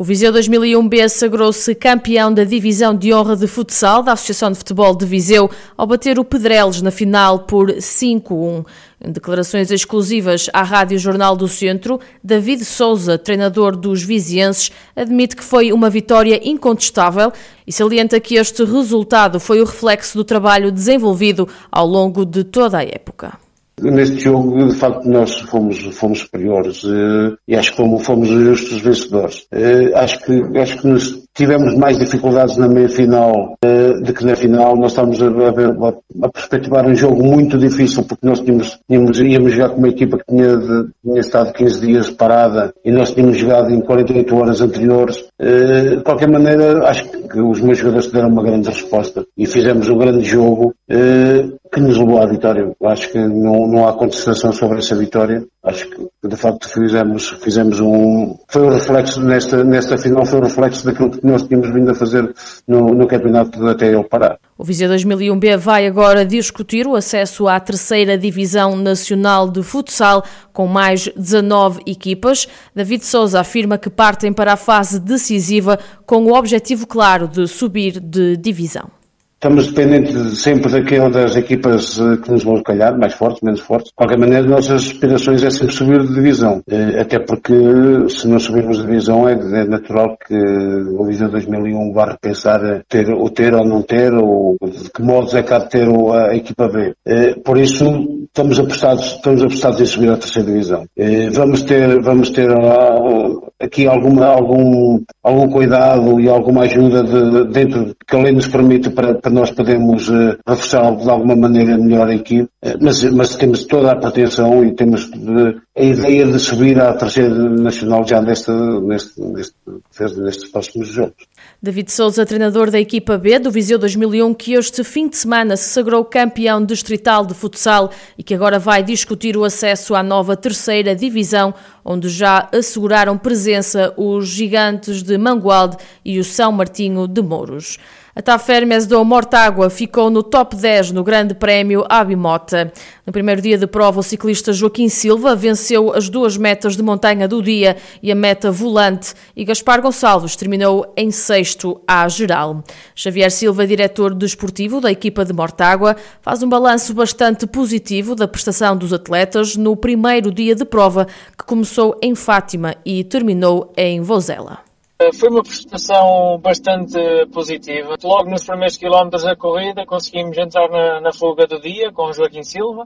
O Viseu 2001B sagrou-se campeão da divisão de honra de futsal da Associação de Futebol de Viseu ao bater o Pedreles na final por 5-1. Em declarações exclusivas à Rádio Jornal do Centro, David Souza, treinador dos vizienses, admite que foi uma vitória incontestável e salienta que este resultado foi o reflexo do trabalho desenvolvido ao longo de toda a época. Neste jogo, de facto, nós fomos, fomos superiores uh, e acho que fomos, fomos justos vencedores. Uh, acho que, acho que nos tivemos mais dificuldades na meia-final uh, do que na final. Nós estávamos a, a, a, perspectivar um jogo muito difícil porque nós tínhamos, tínhamos, íamos jogar com uma equipa que tinha, de, tinha estado 15 dias parada e nós tínhamos jogado em 48 horas anteriores. de qualquer maneira, acho que os meus jogadores deram uma grande resposta e fizemos um grande jogo que nos levou à vitória. Acho que não, não há contestação sobre essa vitória. Acho que de facto fizemos, fizemos um. Foi o reflexo nesta, nesta final, foi o reflexo daquilo que nós tínhamos vindo a fazer no, no campeonato até ele parar. O Viseu 2001B vai agora discutir o acesso à terceira divisão nacional de futsal com mais 19 equipas. David Souza afirma que partem para a fase decisiva com o objetivo claro de subir de divisão. Estamos dependentes sempre daquela das equipas eh, que nos vão calhar, mais fortes, menos fortes. De qualquer maneira, nossas aspirações é sempre subir de divisão. Eh, até porque, se não subirmos de divisão, é, é natural que o Visão 2001 vá repensar ter, o ter ou não ter, ou de que modos é que há de ter a equipa B. Eh, por isso, estamos apostados, estamos apostados em subir à terceira divisão. Vamos ter, vamos ter aqui alguma, algum, algum cuidado e alguma ajuda de, dentro que a lei nos permite para, para nós podermos uh, reforçar de alguma maneira melhor a equipe, uh, mas, mas temos toda a pretensão e temos de, a ideia de subir à terceira nacional já neste, neste, neste, nestes próximos jogos. David Souza, treinador da equipa B do Viseu 2001, que este fim de semana se sagrou campeão distrital de futsal e que agora vai discutir o acesso à nova terceira divisão, onde já asseguraram presença os gigantes de Mangualde e o São Martinho de Mouros. A Tafermes do Mortágua ficou no top 10 no Grande Prémio Abimota. No primeiro dia de prova, o ciclista Joaquim Silva venceu as duas metas de montanha do dia e a meta volante e Gaspar Gonçalves terminou em sexto à geral. Xavier Silva, diretor desportivo da equipa de Mortágua, faz um balanço bastante positivo da prestação dos atletas no primeiro dia de prova que começou em Fátima e terminou em Vozela. Foi uma prestação bastante positiva. Logo nos primeiros quilómetros da corrida conseguimos entrar na, na fuga do dia com Joaquim Silva,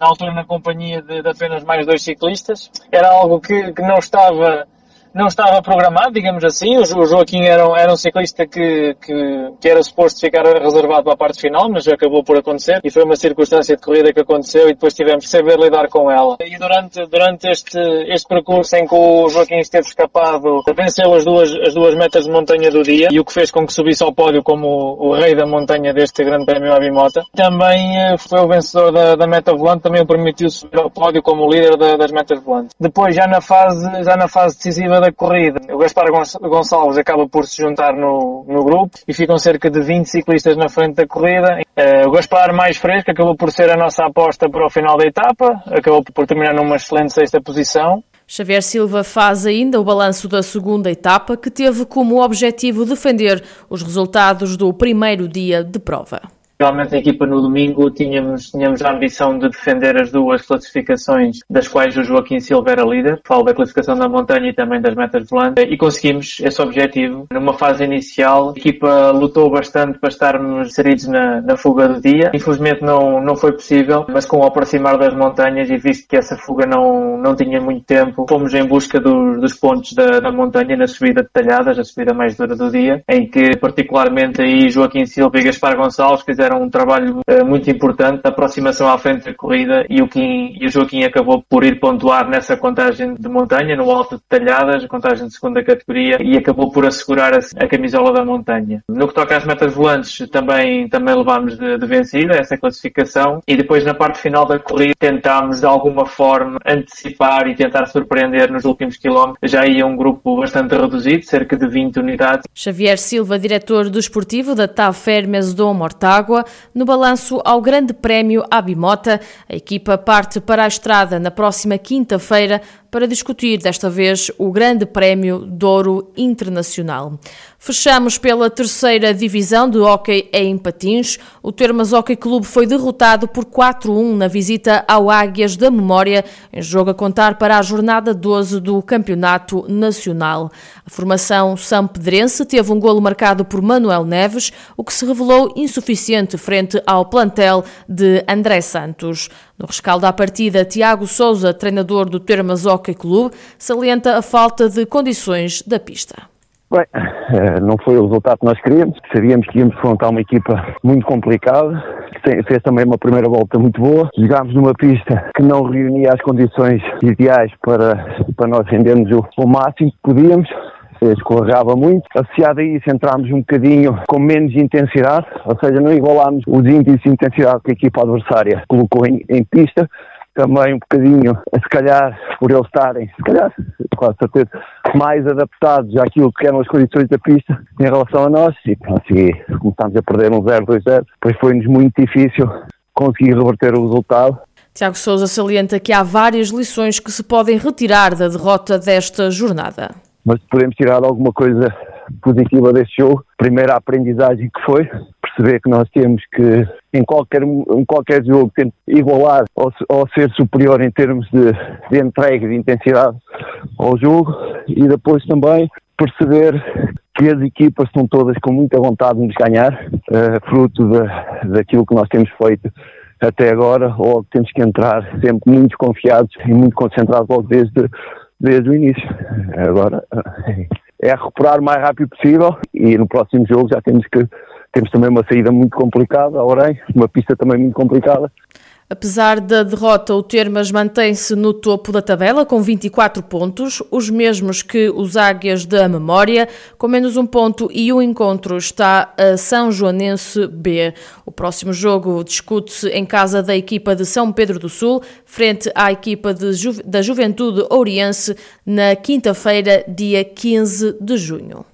na altura na companhia de, de apenas mais dois ciclistas. Era algo que, que não estava não estava programado, digamos assim. O Joaquim era era um ciclista que, que, que, era suposto ficar reservado para a parte final, mas acabou por acontecer e foi uma circunstância de corrida que aconteceu e depois tivemos que saber lidar com ela. E durante, durante este, este percurso em que o Joaquim esteve escapado, venceu as duas, as duas metas de montanha do dia e o que fez com que subisse ao pódio como o, o rei da montanha deste grande prémio Abimota. Também eh, foi o vencedor da, da meta volante, também o permitiu subir ao pódio como líder da, das metas volantes. Depois, já na fase, já na fase decisiva da corrida. O Gaspar Gonçalves acaba por se juntar no, no grupo e ficam cerca de 20 ciclistas na frente da corrida. Uh, o Gaspar mais fresco acabou por ser a nossa aposta para o final da etapa, acabou por terminar numa excelente sexta posição. Xavier Silva faz ainda o balanço da segunda etapa, que teve como objetivo defender os resultados do primeiro dia de prova. Realmente a equipa no domingo tínhamos, tínhamos a ambição de defender as duas classificações, das quais o Joaquim Silva era líder. Falo da classificação da montanha e também das metas volantes. E conseguimos esse objetivo. Numa fase inicial, a equipa lutou bastante para estarmos inseridos na, na fuga do dia. Infelizmente não, não foi possível, mas com o aproximar das montanhas e visto que essa fuga não, não tinha muito tempo, fomos em busca do, dos pontos da, da montanha na subida detalhadas, a subida mais dura do dia, em que particularmente aí Joaquim Silva e Gaspar Gonçalves fizeram fizeram um trabalho uh, muito importante, a aproximação à frente da corrida e o, Kim, e o Joaquim acabou por ir pontuar nessa contagem de montanha, no alto de talhadas, contagem de segunda categoria e acabou por assegurar a, a camisola da montanha. No que toca às metas volantes, também, também levámos de, de vencida essa classificação e depois na parte final da corrida tentámos de alguma forma antecipar e tentar surpreender nos últimos quilómetros. Já ia um grupo bastante reduzido, cerca de 20 unidades. Xavier Silva, diretor do esportivo da TAV Fermes Mortágua, no balanço ao Grande Prémio Abimota, a equipa parte para a estrada na próxima quinta-feira para discutir desta vez o Grande Prémio Douro Internacional. Fechamos pela terceira divisão de hóquei em patins. O Termas Hockey Clube foi derrotado por 4-1 na visita ao Águias da Memória, em jogo a contar para a jornada 12 do Campeonato Nacional. A formação sampedrense teve um golo marcado por Manuel Neves, o que se revelou insuficiente frente ao plantel de André Santos. No rescaldo à partida, Tiago Souza, treinador do Termas Hockey Clube, salienta a falta de condições da pista. Bem, eh, não foi o resultado que nós queríamos. Sabíamos que íamos enfrentar uma equipa muito complicada, que fez também uma primeira volta muito boa. Jogámos numa pista que não reunia as condições ideais para, para nós rendermos o, o máximo que podíamos escorregava muito. Associado a isso, entrámos um bocadinho com menos intensidade, ou seja, não igualámos os índices de intensidade que a equipa adversária colocou em, em pista. Também um bocadinho, se calhar, por eles estarem, se calhar, com certeza, mais adaptados àquilo que eram as condições da pista em relação a nós. E pronto, começámos a perder um 0-2-0. Depois foi-nos muito difícil conseguir reverter o resultado. Tiago Souza salienta que há várias lições que se podem retirar da derrota desta jornada mas podemos tirar alguma coisa positiva deste jogo. Primeiro, a aprendizagem que foi, perceber que nós temos que, em qualquer, em qualquer jogo, igualar ou, ou ser superior em termos de, de entrega, de intensidade ao jogo, e depois também perceber que as equipas estão todas com muita vontade de nos ganhar, uh, fruto da, daquilo que nós temos feito até agora, ou temos que entrar sempre muito confiados e muito concentrados logo desde desde o início. Agora é recuperar o mais rápido possível e no próximo jogo já temos que temos também uma saída muito complicada, a Orem, uma pista também muito complicada. Apesar da derrota, o Termas mantém-se no topo da tabela com 24 pontos, os mesmos que os Águias da Memória, com menos um ponto e o encontro está a São Joanense B. O próximo jogo discute-se em casa da equipa de São Pedro do Sul, frente à equipa Ju da Juventude Oriense, na quinta-feira, dia 15 de junho.